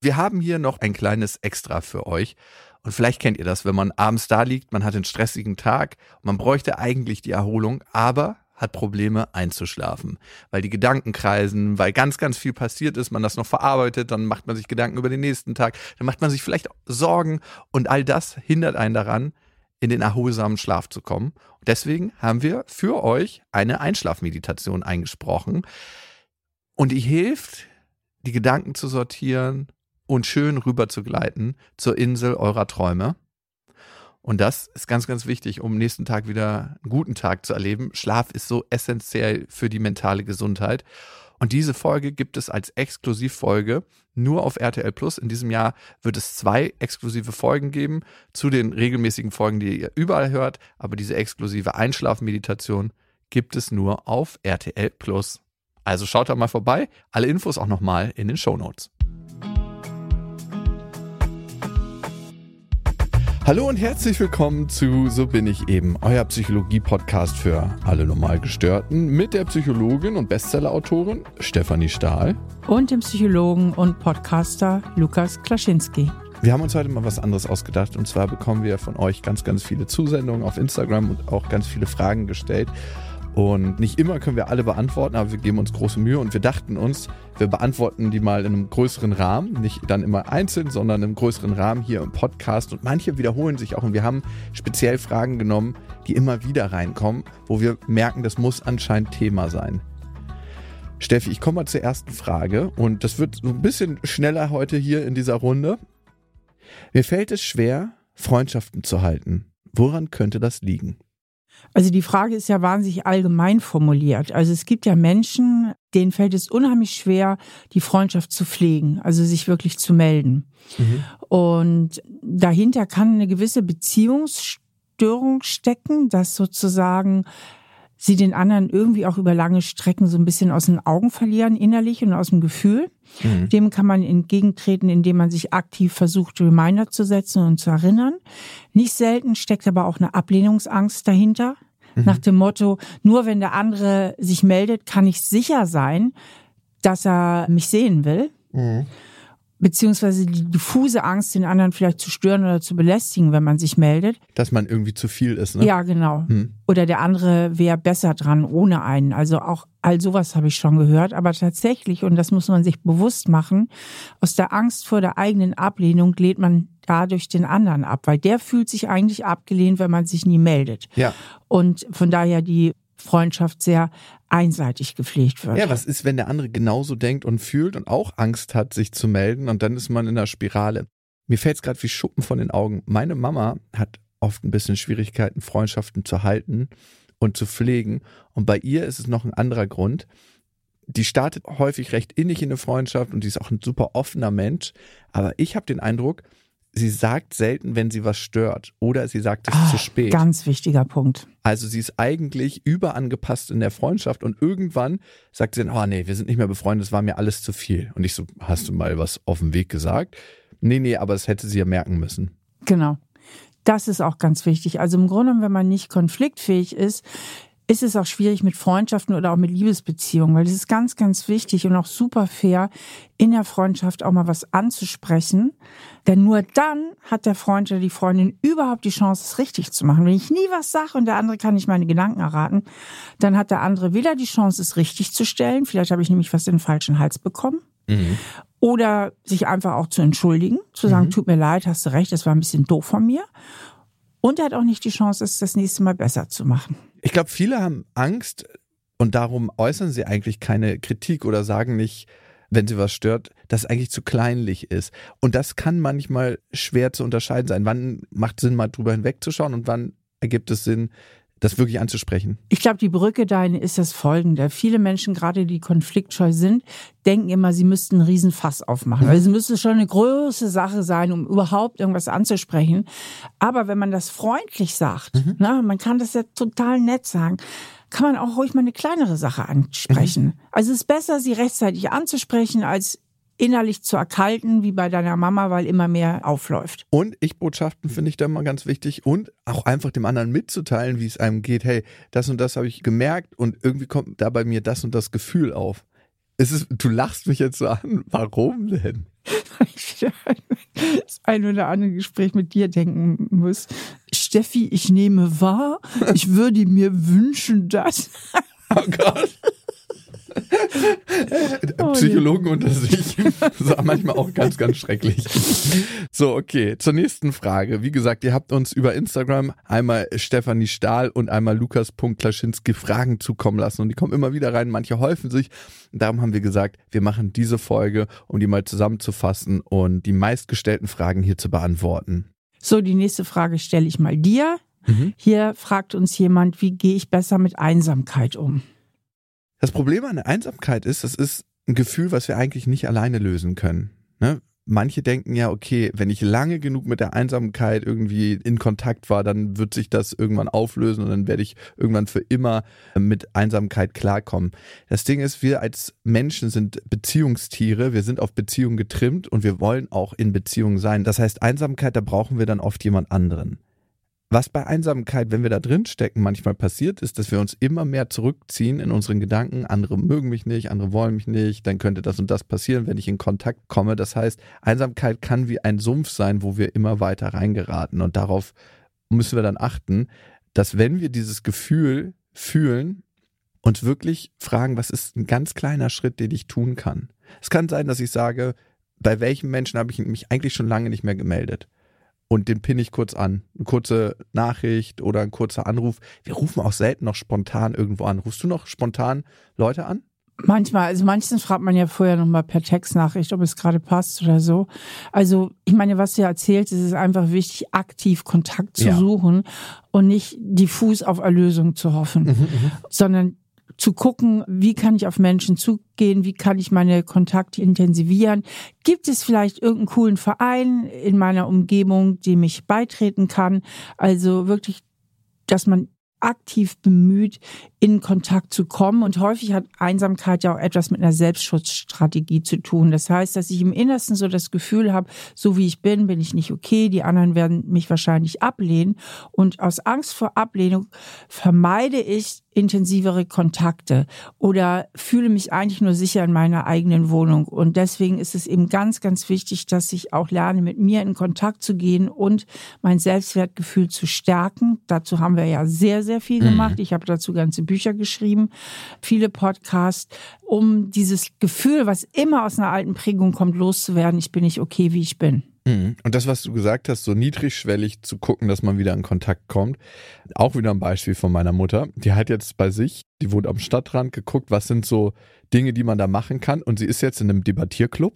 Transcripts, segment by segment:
Wir haben hier noch ein kleines Extra für euch. Und vielleicht kennt ihr das, wenn man abends da liegt, man hat einen stressigen Tag, man bräuchte eigentlich die Erholung, aber hat Probleme einzuschlafen, weil die Gedanken kreisen, weil ganz, ganz viel passiert ist, man das noch verarbeitet, dann macht man sich Gedanken über den nächsten Tag, dann macht man sich vielleicht Sorgen und all das hindert einen daran, in den erholsamen Schlaf zu kommen. Und deswegen haben wir für euch eine Einschlafmeditation eingesprochen und die hilft, die Gedanken zu sortieren und schön rüber zu gleiten zur Insel eurer Träume. Und das ist ganz, ganz wichtig, um nächsten Tag wieder einen guten Tag zu erleben. Schlaf ist so essentiell für die mentale Gesundheit. Und diese Folge gibt es als Exklusivfolge nur auf RTL Plus. In diesem Jahr wird es zwei exklusive Folgen geben zu den regelmäßigen Folgen, die ihr überall hört. Aber diese exklusive Einschlafmeditation gibt es nur auf RTL Plus. Also schaut da mal vorbei. Alle Infos auch nochmal in den Show Notes. Hallo und herzlich willkommen zu So bin ich eben, euer Psychologie-Podcast für alle Normalgestörten mit der Psychologin und Bestsellerautorin Stefanie Stahl und dem Psychologen und Podcaster Lukas Klaschinski. Wir haben uns heute mal was anderes ausgedacht und zwar bekommen wir von euch ganz, ganz viele Zusendungen auf Instagram und auch ganz viele Fragen gestellt. Und nicht immer können wir alle beantworten, aber wir geben uns große Mühe und wir dachten uns, wir beantworten die mal in einem größeren Rahmen, nicht dann immer einzeln, sondern im größeren Rahmen hier im Podcast. Und manche wiederholen sich auch und wir haben speziell Fragen genommen, die immer wieder reinkommen, wo wir merken, das muss anscheinend Thema sein. Steffi, ich komme mal zur ersten Frage und das wird so ein bisschen schneller heute hier in dieser Runde. Mir fällt es schwer, Freundschaften zu halten. Woran könnte das liegen? Also die Frage ist ja wahnsinnig allgemein formuliert. Also es gibt ja Menschen, denen fällt es unheimlich schwer, die Freundschaft zu pflegen, also sich wirklich zu melden. Mhm. Und dahinter kann eine gewisse Beziehungsstörung stecken, dass sozusagen sie den anderen irgendwie auch über lange Strecken so ein bisschen aus den Augen verlieren, innerlich und aus dem Gefühl. Mhm. Dem kann man entgegentreten, indem man sich aktiv versucht, Reminder zu setzen und zu erinnern. Nicht selten steckt aber auch eine Ablehnungsangst dahinter. Mhm. Nach dem Motto, nur wenn der andere sich meldet, kann ich sicher sein, dass er mich sehen will. Mhm beziehungsweise die diffuse Angst, den anderen vielleicht zu stören oder zu belästigen, wenn man sich meldet. Dass man irgendwie zu viel ist, ne? Ja, genau. Hm. Oder der andere wäre besser dran ohne einen. Also auch all sowas habe ich schon gehört. Aber tatsächlich, und das muss man sich bewusst machen, aus der Angst vor der eigenen Ablehnung lädt man dadurch den anderen ab, weil der fühlt sich eigentlich abgelehnt, wenn man sich nie meldet. Ja. Und von daher die Freundschaft sehr einseitig gepflegt wird. Ja, was ist, wenn der andere genauso denkt und fühlt und auch Angst hat, sich zu melden und dann ist man in der Spirale. Mir fällt es gerade wie Schuppen von den Augen. Meine Mama hat oft ein bisschen Schwierigkeiten, Freundschaften zu halten und zu pflegen. Und bei ihr ist es noch ein anderer Grund. Die startet häufig recht innig in eine Freundschaft und die ist auch ein super offener Mensch. Aber ich habe den Eindruck, sie sagt selten, wenn sie was stört oder sie sagt es ah, zu spät. Ganz wichtiger Punkt. Also sie ist eigentlich überangepasst in der Freundschaft und irgendwann sagt sie dann, oh nee, wir sind nicht mehr befreundet, das war mir alles zu viel. Und ich so, hast du mal was auf dem Weg gesagt? Nee, nee, aber das hätte sie ja merken müssen. Genau. Das ist auch ganz wichtig. Also im Grunde, wenn man nicht konfliktfähig ist, ist es auch schwierig mit Freundschaften oder auch mit Liebesbeziehungen, weil es ist ganz, ganz wichtig und auch super fair, in der Freundschaft auch mal was anzusprechen. Denn nur dann hat der Freund oder die Freundin überhaupt die Chance, es richtig zu machen. Wenn ich nie was sage und der andere kann nicht meine Gedanken erraten, dann hat der andere weder die Chance, es richtig zu stellen, vielleicht habe ich nämlich was in den falschen Hals bekommen, mhm. oder sich einfach auch zu entschuldigen, zu sagen, mhm. tut mir leid, hast du recht, das war ein bisschen doof von mir. Und er hat auch nicht die Chance, es das nächste Mal besser zu machen. Ich glaube, viele haben Angst und darum äußern sie eigentlich keine Kritik oder sagen nicht, wenn sie was stört, dass es eigentlich zu kleinlich ist. Und das kann manchmal schwer zu unterscheiden sein. Wann macht Sinn, mal drüber hinwegzuschauen und wann ergibt es Sinn, das wirklich anzusprechen? Ich glaube, die Brücke dahin ist das folgende. Viele Menschen, gerade die konfliktscheu sind, denken immer, sie müssten einen Riesenfass aufmachen. Mhm. Also es müsste schon eine große Sache sein, um überhaupt irgendwas anzusprechen. Aber wenn man das freundlich sagt, mhm. na, man kann das ja total nett sagen, kann man auch ruhig mal eine kleinere Sache ansprechen. Mhm. Also es ist besser, sie rechtzeitig anzusprechen, als innerlich zu erkalten, wie bei deiner Mama, weil immer mehr aufläuft. Und Ich-Botschaften finde ich da mal ganz wichtig und auch einfach dem anderen mitzuteilen, wie es einem geht. Hey, das und das habe ich gemerkt und irgendwie kommt da bei mir das und das Gefühl auf. Es ist, du lachst mich jetzt so an. Warum denn? ich das ein oder andere Gespräch mit dir denken muss. Steffi, ich nehme wahr, ich würde mir wünschen, dass. Oh Gott. Oh, Psychologen unter sich. Das ist manchmal auch ganz, ganz schrecklich. So, okay. Zur nächsten Frage. Wie gesagt, ihr habt uns über Instagram einmal Stefanie Stahl und einmal Lukas.Klaschinski Fragen zukommen lassen. Und die kommen immer wieder rein. Manche häufen sich. Darum haben wir gesagt, wir machen diese Folge, um die mal zusammenzufassen und die meistgestellten Fragen hier zu beantworten. So, die nächste Frage stelle ich mal dir. Mhm. Hier fragt uns jemand, wie gehe ich besser mit Einsamkeit um? Das Problem an der Einsamkeit ist, das ist ein Gefühl, was wir eigentlich nicht alleine lösen können. Ne? Manche denken ja, okay, wenn ich lange genug mit der Einsamkeit irgendwie in Kontakt war, dann wird sich das irgendwann auflösen und dann werde ich irgendwann für immer mit Einsamkeit klarkommen. Das Ding ist, wir als Menschen sind Beziehungstiere, wir sind auf Beziehung getrimmt und wir wollen auch in Beziehung sein. Das heißt, Einsamkeit, da brauchen wir dann oft jemand anderen. Was bei Einsamkeit, wenn wir da drin stecken, manchmal passiert, ist, dass wir uns immer mehr zurückziehen in unseren Gedanken. Andere mögen mich nicht, andere wollen mich nicht, dann könnte das und das passieren, wenn ich in Kontakt komme. Das heißt, Einsamkeit kann wie ein Sumpf sein, wo wir immer weiter reingeraten. Und darauf müssen wir dann achten, dass wenn wir dieses Gefühl fühlen, uns wirklich fragen, was ist ein ganz kleiner Schritt, den ich tun kann. Es kann sein, dass ich sage, bei welchem Menschen habe ich mich eigentlich schon lange nicht mehr gemeldet und den pinne ich kurz an. Eine kurze Nachricht oder ein kurzer Anruf. Wir rufen auch selten noch spontan irgendwo an. Rufst du noch spontan Leute an? Manchmal, also meistens fragt man ja vorher nochmal per Textnachricht, ob es gerade passt oder so. Also ich meine, was du erzählst, ist es einfach wichtig, aktiv Kontakt zu ja. suchen und nicht diffus auf Erlösung zu hoffen, mhm, mhm. sondern zu gucken, wie kann ich auf Menschen zugehen, wie kann ich meine Kontakte intensivieren. Gibt es vielleicht irgendeinen coolen Verein in meiner Umgebung, dem ich beitreten kann? Also wirklich, dass man aktiv bemüht, in Kontakt zu kommen. Und häufig hat Einsamkeit ja auch etwas mit einer Selbstschutzstrategie zu tun. Das heißt, dass ich im Innersten so das Gefühl habe, so wie ich bin, bin ich nicht okay. Die anderen werden mich wahrscheinlich ablehnen. Und aus Angst vor Ablehnung vermeide ich intensivere Kontakte oder fühle mich eigentlich nur sicher in meiner eigenen Wohnung. Und deswegen ist es eben ganz, ganz wichtig, dass ich auch lerne, mit mir in Kontakt zu gehen und mein Selbstwertgefühl zu stärken. Dazu haben wir ja sehr, sehr viel mhm. gemacht. Ich habe dazu ganze Bücher geschrieben, viele Podcasts, um dieses Gefühl, was immer aus einer alten Prägung kommt, loszuwerden. Ich bin nicht okay, wie ich bin. Mhm. Und das, was du gesagt hast, so niedrigschwellig zu gucken, dass man wieder in Kontakt kommt, auch wieder ein Beispiel von meiner Mutter. Die hat jetzt bei sich, die wohnt am Stadtrand, geguckt, was sind so Dinge, die man da machen kann. Und sie ist jetzt in einem Debattierclub.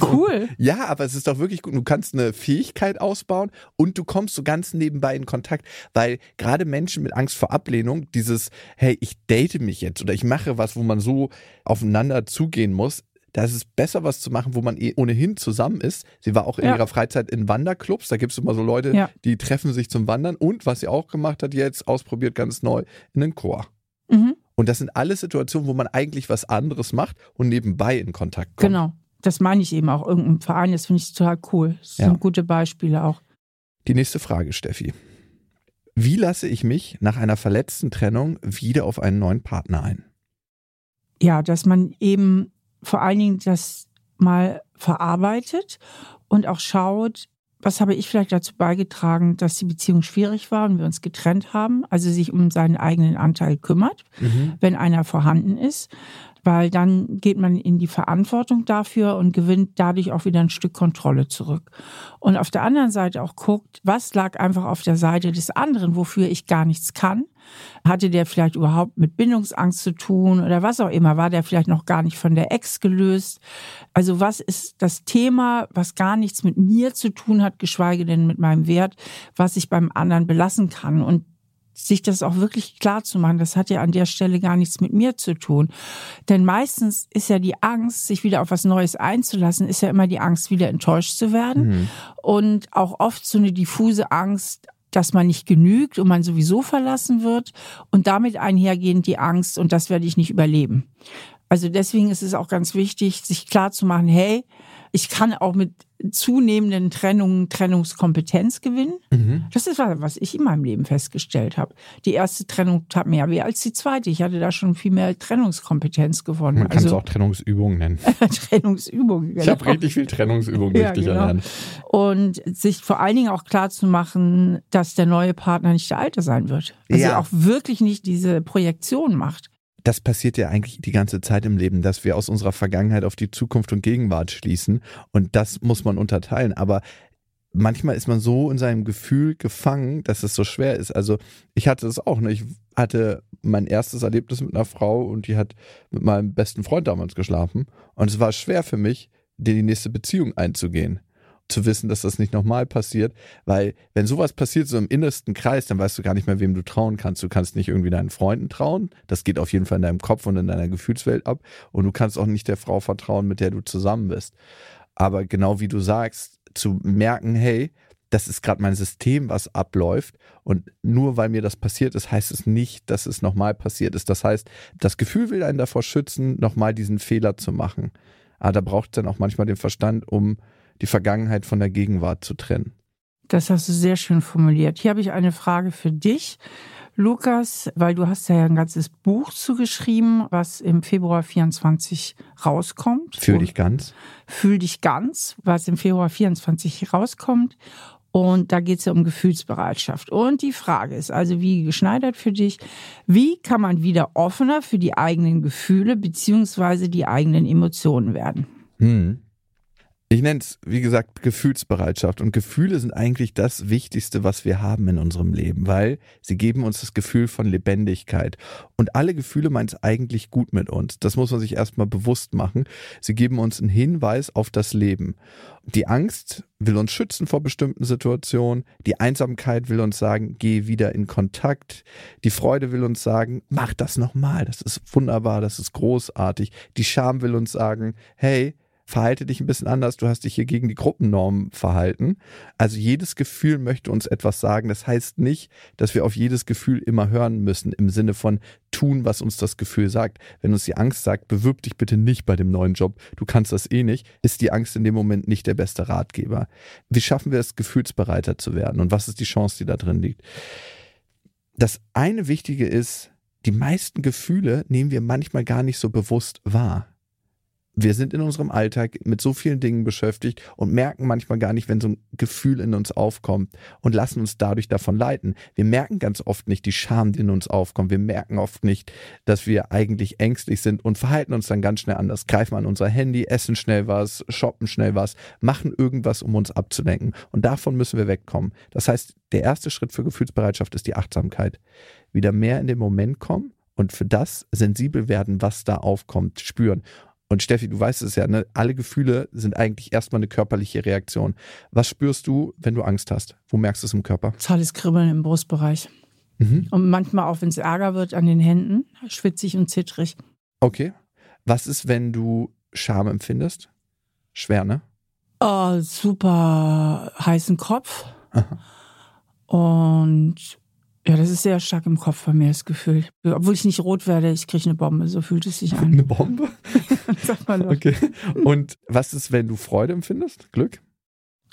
Cool. ja, aber es ist doch wirklich gut. Du kannst eine Fähigkeit ausbauen und du kommst so ganz nebenbei in Kontakt, weil gerade Menschen mit Angst vor Ablehnung, dieses, hey, ich date mich jetzt oder ich mache was, wo man so aufeinander zugehen muss, da ist es besser, was zu machen, wo man eh ohnehin zusammen ist. Sie war auch in ja. ihrer Freizeit in Wanderclubs. Da gibt es immer so Leute, ja. die treffen sich zum Wandern. Und was sie auch gemacht hat, jetzt ausprobiert ganz neu, in den Chor. Mhm. Und das sind alles Situationen, wo man eigentlich was anderes macht und nebenbei in Kontakt kommt. Genau das meine ich eben auch, irgendein Verein, das finde ich total cool. Das ja. sind gute Beispiele auch. Die nächste Frage, Steffi. Wie lasse ich mich nach einer verletzten Trennung wieder auf einen neuen Partner ein? Ja, dass man eben vor allen Dingen das mal verarbeitet und auch schaut, was habe ich vielleicht dazu beigetragen, dass die Beziehung schwierig war und wir uns getrennt haben, also sich um seinen eigenen Anteil kümmert, mhm. wenn einer vorhanden ist weil dann geht man in die Verantwortung dafür und gewinnt dadurch auch wieder ein Stück Kontrolle zurück. Und auf der anderen Seite auch guckt, was lag einfach auf der Seite des anderen, wofür ich gar nichts kann. Hatte der vielleicht überhaupt mit Bindungsangst zu tun oder was auch immer? War der vielleicht noch gar nicht von der Ex gelöst? Also was ist das Thema, was gar nichts mit mir zu tun hat, geschweige denn mit meinem Wert, was ich beim anderen belassen kann? Und sich das auch wirklich klar zu machen, das hat ja an der Stelle gar nichts mit mir zu tun. Denn meistens ist ja die Angst, sich wieder auf was Neues einzulassen, ist ja immer die Angst, wieder enttäuscht zu werden. Mhm. Und auch oft so eine diffuse Angst, dass man nicht genügt und man sowieso verlassen wird. Und damit einhergehend die Angst, und das werde ich nicht überleben. Also deswegen ist es auch ganz wichtig, sich klar zu machen, hey, Ich kann auch mit zunehmenden Trennungen Trennungskompetenz gewinnen. Mhm. Das ist was, was ich in meinem Leben festgestellt habe. Die erste Trennung tat mehr weh als die zweite. Ich hatte da schon viel mehr Trennungskompetenz gewonnen. Man kann also, es auch Trennungsübungen nennen. Trennungsübungen. Genau. Ich habe richtig viel Trennungsübungen ja, richtig genau. erlernt. Und sich vor allen Dingen auch klar zu machen, dass der neue Partner nicht der alte sein wird. Also ja. auch wirklich nicht diese Projektion macht das passiert ja eigentlich die ganze Zeit im Leben, dass wir aus unserer Vergangenheit auf die Zukunft und Gegenwart schließen. Und das muss man unterteilen. Aber manchmal ist man so in seinem Gefühl gefangen, dass es so schwer ist. Also ich hatte es auch. Ne? Ich hatte mein erstes Erlebnis mit einer Frau und die hat mit meinem besten Freund damals geschlafen. Und es war schwer für mich, die nächste Beziehung einzugehen zu wissen, dass das nicht nochmal passiert, weil wenn sowas passiert so im innersten Kreis, dann weißt du gar nicht mehr, wem du trauen kannst. Du kannst nicht irgendwie deinen Freunden trauen, das geht auf jeden Fall in deinem Kopf und in deiner Gefühlswelt ab und du kannst auch nicht der Frau vertrauen, mit der du zusammen bist. Aber genau wie du sagst, zu merken, hey, das ist gerade mein System, was abläuft. Und nur weil mir das passiert ist, heißt es nicht, dass es nochmal passiert ist. Das heißt, das Gefühl will einen davor schützen, nochmal diesen Fehler zu machen. Aber da braucht es dann auch manchmal den Verstand, um die Vergangenheit von der Gegenwart zu trennen. Das hast du sehr schön formuliert. Hier habe ich eine Frage für dich, Lukas, weil du hast ja ein ganzes Buch zugeschrieben, was im Februar 24 rauskommt. Fühl dich ganz. Fühl dich ganz, was im Februar 24 rauskommt. Und da geht es ja um Gefühlsbereitschaft. Und die Frage ist also, wie geschneidert für dich, wie kann man wieder offener für die eigenen Gefühle beziehungsweise die eigenen Emotionen werden? Hm. Ich nenne es, wie gesagt, Gefühlsbereitschaft. Und Gefühle sind eigentlich das Wichtigste, was wir haben in unserem Leben, weil sie geben uns das Gefühl von Lebendigkeit. Und alle Gefühle meinen es eigentlich gut mit uns. Das muss man sich erstmal bewusst machen. Sie geben uns einen Hinweis auf das Leben. Die Angst will uns schützen vor bestimmten Situationen. Die Einsamkeit will uns sagen, geh wieder in Kontakt. Die Freude will uns sagen, mach das nochmal. Das ist wunderbar. Das ist großartig. Die Scham will uns sagen, hey, verhalte dich ein bisschen anders, du hast dich hier gegen die Gruppennorm verhalten. Also jedes Gefühl möchte uns etwas sagen. Das heißt nicht, dass wir auf jedes Gefühl immer hören müssen, im Sinne von tun, was uns das Gefühl sagt. Wenn uns die Angst sagt, bewirb dich bitte nicht bei dem neuen Job, du kannst das eh nicht, ist die Angst in dem Moment nicht der beste Ratgeber. Wie schaffen wir es, gefühlsbereiter zu werden? Und was ist die Chance, die da drin liegt? Das eine Wichtige ist, die meisten Gefühle nehmen wir manchmal gar nicht so bewusst wahr wir sind in unserem Alltag mit so vielen Dingen beschäftigt und merken manchmal gar nicht, wenn so ein Gefühl in uns aufkommt und lassen uns dadurch davon leiten. Wir merken ganz oft nicht die Scham, die in uns aufkommt. Wir merken oft nicht, dass wir eigentlich ängstlich sind und verhalten uns dann ganz schnell anders. Greifen an unser Handy, essen schnell was, shoppen schnell was, machen irgendwas, um uns abzulenken. Und davon müssen wir wegkommen. Das heißt, der erste Schritt für Gefühlsbereitschaft ist die Achtsamkeit. Wieder mehr in den Moment kommen und für das sensibel werden, was da aufkommt, spüren. Und Steffi, du weißt es ja, ne? alle Gefühle sind eigentlich erstmal eine körperliche Reaktion. Was spürst du, wenn du Angst hast? Wo merkst du es im Körper? Zahles Kribbeln im Brustbereich. Mhm. Und manchmal auch, wenn es Ärger wird, an den Händen, schwitzig und zittrig. Okay. Was ist, wenn du Scham empfindest? Schwer, ne? Oh, super heißen Kopf. Aha. Und ja, das ist sehr stark im Kopf bei mir, das Gefühl. Obwohl ich nicht rot werde, ich kriege eine Bombe, so fühlt es sich an. Eine Bombe? Sag mal doch. Okay. Und was ist, wenn du Freude empfindest? Glück?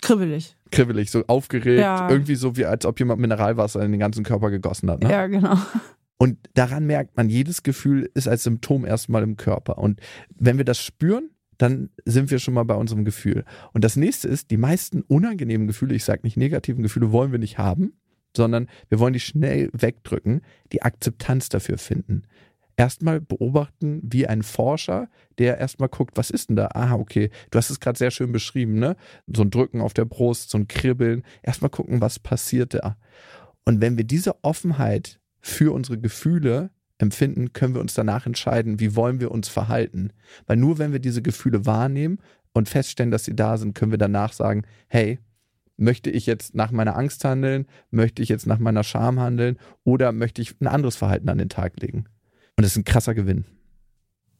Kribbelig. Kribbelig, so aufgeregt, ja. irgendwie so wie als ob jemand Mineralwasser in den ganzen Körper gegossen hat. Ne? Ja, genau. Und daran merkt man, jedes Gefühl ist als Symptom erstmal im Körper. Und wenn wir das spüren, dann sind wir schon mal bei unserem Gefühl. Und das nächste ist, die meisten unangenehmen Gefühle, ich sage nicht negativen Gefühle, wollen wir nicht haben sondern wir wollen die schnell wegdrücken, die Akzeptanz dafür finden. Erstmal beobachten wie ein Forscher, der erstmal guckt, was ist denn da? Aha, okay, du hast es gerade sehr schön beschrieben, ne? So ein Drücken auf der Brust, so ein Kribbeln. Erstmal gucken, was passiert da. Und wenn wir diese Offenheit für unsere Gefühle empfinden, können wir uns danach entscheiden, wie wollen wir uns verhalten. Weil nur wenn wir diese Gefühle wahrnehmen und feststellen, dass sie da sind, können wir danach sagen, hey, Möchte ich jetzt nach meiner Angst handeln? Möchte ich jetzt nach meiner Scham handeln? Oder möchte ich ein anderes Verhalten an den Tag legen? Und das ist ein krasser Gewinn.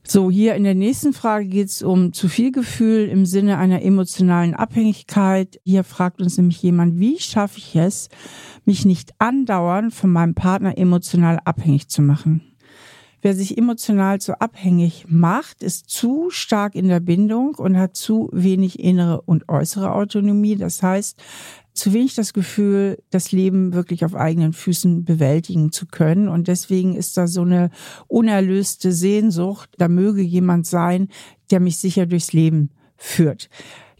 So, hier in der nächsten Frage geht es um zu viel Gefühl im Sinne einer emotionalen Abhängigkeit. Hier fragt uns nämlich jemand, wie schaffe ich es, mich nicht andauernd von meinem Partner emotional abhängig zu machen? Wer sich emotional zu abhängig macht, ist zu stark in der Bindung und hat zu wenig innere und äußere Autonomie. Das heißt, zu wenig das Gefühl, das Leben wirklich auf eigenen Füßen bewältigen zu können. Und deswegen ist da so eine unerlöste Sehnsucht, da möge jemand sein, der mich sicher durchs Leben führt.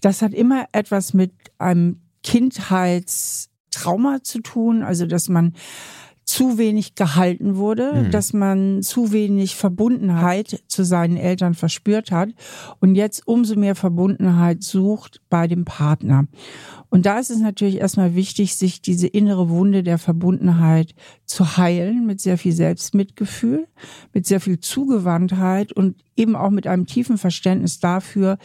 Das hat immer etwas mit einem Kindheitstrauma zu tun, also dass man zu wenig gehalten wurde, mhm. dass man zu wenig Verbundenheit zu seinen Eltern verspürt hat und jetzt umso mehr Verbundenheit sucht bei dem Partner. Und da ist es natürlich erstmal wichtig, sich diese innere Wunde der Verbundenheit zu heilen mit sehr viel Selbstmitgefühl, mit sehr viel Zugewandtheit und eben auch mit einem tiefen Verständnis dafür,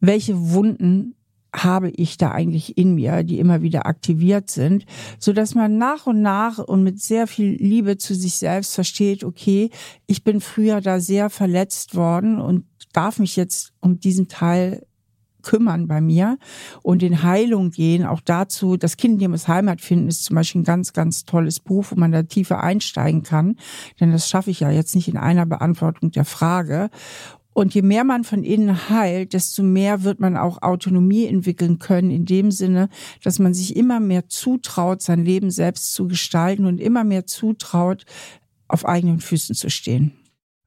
welche Wunden habe ich da eigentlich in mir, die immer wieder aktiviert sind, so dass man nach und nach und mit sehr viel Liebe zu sich selbst versteht, okay, ich bin früher da sehr verletzt worden und darf mich jetzt um diesen Teil kümmern bei mir und in Heilung gehen. Auch dazu, das Kind, dem es Heimat finden, ist zum Beispiel ein ganz, ganz tolles Buch, wo man da tiefer einsteigen kann. Denn das schaffe ich ja jetzt nicht in einer Beantwortung der Frage. Und je mehr man von innen heilt, desto mehr wird man auch Autonomie entwickeln können, in dem Sinne, dass man sich immer mehr zutraut, sein Leben selbst zu gestalten und immer mehr zutraut, auf eigenen Füßen zu stehen.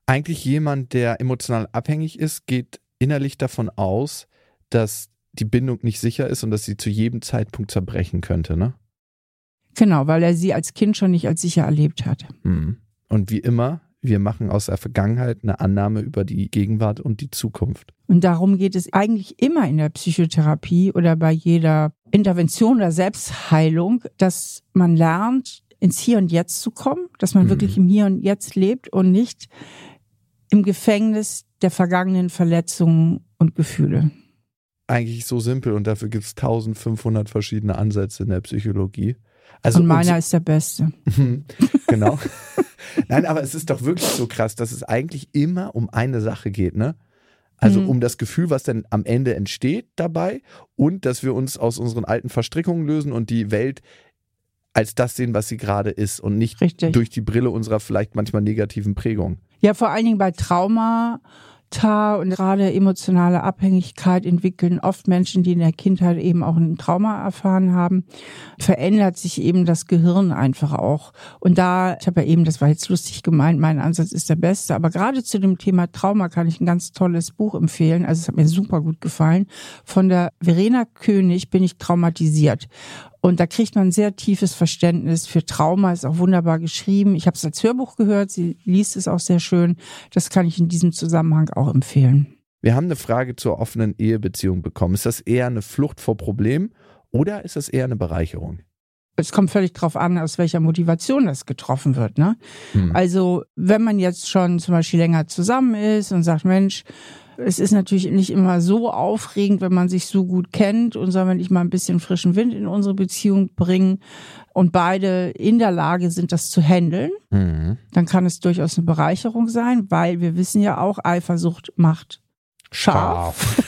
Eigentlich jemand, der emotional abhängig ist, geht innerlich davon aus, dass die Bindung nicht sicher ist und dass sie zu jedem Zeitpunkt zerbrechen könnte, ne? Genau, weil er sie als Kind schon nicht als sicher erlebt hat. Hm. Und wie immer wir machen aus der Vergangenheit eine Annahme über die Gegenwart und die Zukunft. Und darum geht es eigentlich immer in der Psychotherapie oder bei jeder Intervention oder Selbstheilung, dass man lernt, ins Hier und Jetzt zu kommen, dass man mhm. wirklich im Hier und Jetzt lebt und nicht im Gefängnis der vergangenen Verletzungen und Gefühle. Eigentlich so simpel und dafür gibt es 1500 verschiedene Ansätze in der Psychologie. Also und meiner ist der beste. genau. Nein, aber es ist doch wirklich so krass, dass es eigentlich immer um eine Sache geht, ne? Also mhm. um das Gefühl, was dann am Ende entsteht dabei und dass wir uns aus unseren alten Verstrickungen lösen und die Welt als das sehen, was sie gerade ist und nicht Richtig. durch die Brille unserer vielleicht manchmal negativen Prägung. Ja, vor allen Dingen bei Trauma Traumata und gerade emotionale Abhängigkeit entwickeln oft Menschen, die in der Kindheit eben auch ein Trauma erfahren haben, verändert sich eben das Gehirn einfach auch. Und da, ich habe ja eben, das war jetzt lustig gemeint, mein Ansatz ist der beste, aber gerade zu dem Thema Trauma kann ich ein ganz tolles Buch empfehlen. Also es hat mir super gut gefallen. Von der Verena König bin ich traumatisiert. Und da kriegt man ein sehr tiefes Verständnis für Trauma, ist auch wunderbar geschrieben. Ich habe es als Hörbuch gehört, sie liest es auch sehr schön. Das kann ich in diesem Zusammenhang auch empfehlen. Wir haben eine Frage zur offenen Ehebeziehung bekommen. Ist das eher eine Flucht vor Problemen oder ist das eher eine Bereicherung? Es kommt völlig drauf an, aus welcher Motivation das getroffen wird. Ne? Hm. Also wenn man jetzt schon zum Beispiel länger zusammen ist und sagt, Mensch, es ist natürlich nicht immer so aufregend, wenn man sich so gut kennt und soll man nicht mal ein bisschen frischen Wind in unsere Beziehung bringen und beide in der Lage sind, das zu handeln, mhm. dann kann es durchaus eine Bereicherung sein, weil wir wissen ja auch, Eifersucht macht scharf.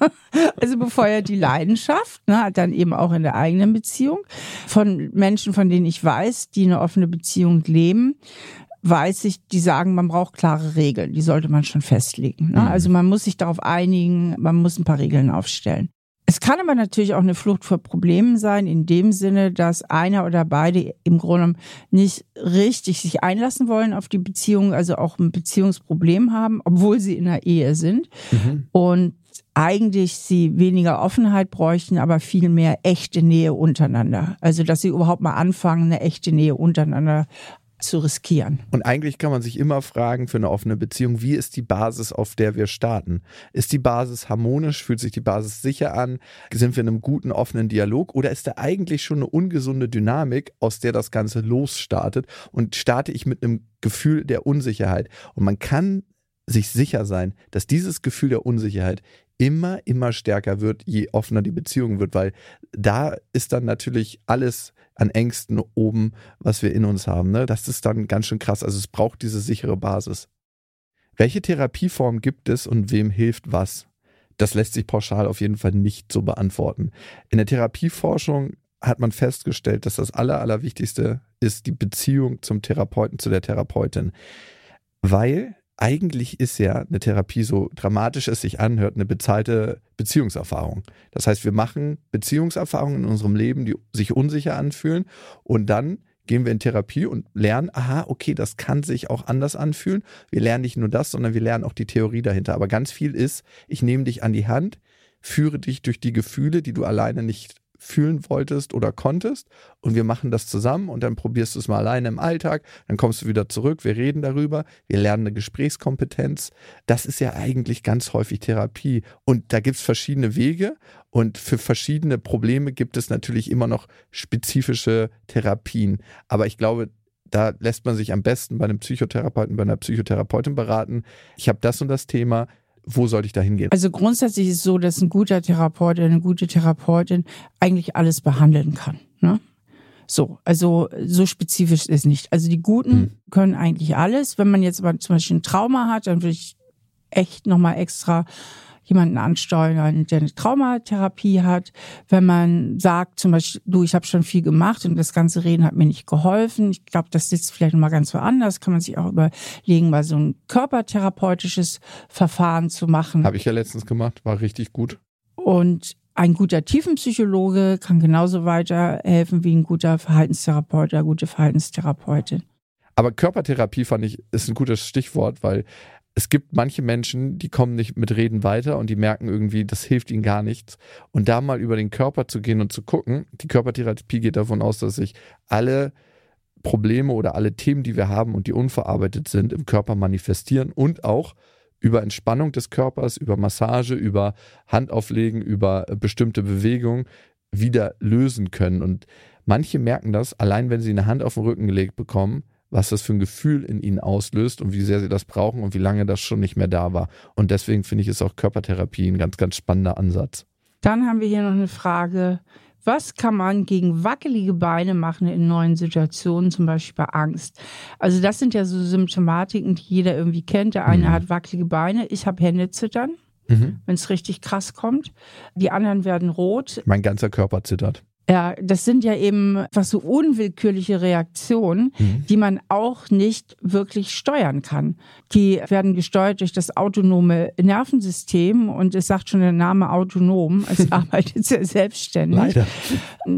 also befeuert die Leidenschaft, ne, dann eben auch in der eigenen Beziehung. Von Menschen, von denen ich weiß, die eine offene Beziehung leben, weiß ich, die sagen, man braucht klare Regeln. Die sollte man schon festlegen. Ne? Mhm. Also man muss sich darauf einigen, man muss ein paar Regeln aufstellen. Es kann aber natürlich auch eine Flucht vor Problemen sein, in dem Sinne, dass einer oder beide im Grunde nicht richtig sich einlassen wollen auf die Beziehung, also auch ein Beziehungsproblem haben, obwohl sie in einer Ehe sind. Mhm. Und eigentlich sie weniger Offenheit bräuchten, aber viel mehr echte Nähe untereinander. Also, dass sie überhaupt mal anfangen, eine echte Nähe untereinander zu riskieren. Und eigentlich kann man sich immer fragen für eine offene Beziehung, wie ist die Basis, auf der wir starten? Ist die Basis harmonisch? Fühlt sich die Basis sicher an? Sind wir in einem guten, offenen Dialog? Oder ist da eigentlich schon eine ungesunde Dynamik, aus der das Ganze losstartet? Und starte ich mit einem Gefühl der Unsicherheit? Und man kann sich sicher sein, dass dieses Gefühl der Unsicherheit immer, immer stärker wird, je offener die Beziehung wird, weil da ist dann natürlich alles an Ängsten oben, was wir in uns haben. Ne? Das ist dann ganz schön krass. Also es braucht diese sichere Basis. Welche Therapieform gibt es und wem hilft was? Das lässt sich pauschal auf jeden Fall nicht so beantworten. In der Therapieforschung hat man festgestellt, dass das Aller, Allerwichtigste ist die Beziehung zum Therapeuten, zu der Therapeutin. Weil eigentlich ist ja eine Therapie, so dramatisch es sich anhört, eine bezahlte Beziehungserfahrung. Das heißt, wir machen Beziehungserfahrungen in unserem Leben, die sich unsicher anfühlen und dann gehen wir in Therapie und lernen, aha, okay, das kann sich auch anders anfühlen. Wir lernen nicht nur das, sondern wir lernen auch die Theorie dahinter. Aber ganz viel ist, ich nehme dich an die Hand, führe dich durch die Gefühle, die du alleine nicht fühlen wolltest oder konntest. Und wir machen das zusammen und dann probierst du es mal alleine im Alltag, dann kommst du wieder zurück, wir reden darüber, wir lernen eine Gesprächskompetenz. Das ist ja eigentlich ganz häufig Therapie. Und da gibt es verschiedene Wege. Und für verschiedene Probleme gibt es natürlich immer noch spezifische Therapien, aber ich glaube, da lässt man sich am besten bei einem Psychotherapeuten, bei einer Psychotherapeutin beraten. Ich habe das und das Thema, wo sollte ich da hingehen? Also grundsätzlich ist es so, dass ein guter Therapeut oder eine gute Therapeutin eigentlich alles behandeln kann. Ne? So, also so spezifisch ist es nicht. Also die Guten hm. können eigentlich alles. Wenn man jetzt aber zum Beispiel ein Trauma hat, dann würde ich echt nochmal extra jemanden ansteuern, der eine Traumatherapie hat. Wenn man sagt zum Beispiel, du, ich habe schon viel gemacht und das ganze Reden hat mir nicht geholfen. Ich glaube, das sitzt vielleicht nochmal ganz woanders. Kann man sich auch überlegen, mal so ein körpertherapeutisches Verfahren zu machen. Habe ich ja letztens gemacht, war richtig gut. Und ein guter Tiefenpsychologe kann genauso weiterhelfen wie ein guter Verhaltenstherapeut oder gute Verhaltenstherapeutin. Aber Körpertherapie fand ich ist ein gutes Stichwort, weil es gibt manche Menschen, die kommen nicht mit Reden weiter und die merken irgendwie, das hilft ihnen gar nichts. Und da mal über den Körper zu gehen und zu gucken, die Körpertherapie geht davon aus, dass sich alle Probleme oder alle Themen, die wir haben und die unverarbeitet sind, im Körper manifestieren und auch über Entspannung des Körpers, über Massage, über Handauflegen, über bestimmte Bewegungen wieder lösen können. Und manche merken das, allein wenn sie eine Hand auf den Rücken gelegt bekommen, was das für ein Gefühl in ihnen auslöst und wie sehr sie das brauchen und wie lange das schon nicht mehr da war. Und deswegen finde ich es auch Körpertherapie ein ganz, ganz spannender Ansatz. Dann haben wir hier noch eine Frage. Was kann man gegen wackelige Beine machen in neuen Situationen, zum Beispiel bei Angst? Also das sind ja so Symptomatiken, die jeder irgendwie kennt. Der eine mhm. hat wackelige Beine, ich habe Hände zittern, mhm. wenn es richtig krass kommt. Die anderen werden rot. Mein ganzer Körper zittert. Ja, das sind ja eben was so unwillkürliche Reaktionen, mhm. die man auch nicht wirklich steuern kann. Die werden gesteuert durch das autonome Nervensystem und es sagt schon der Name autonom, es arbeitet sehr selbstständig. Leider.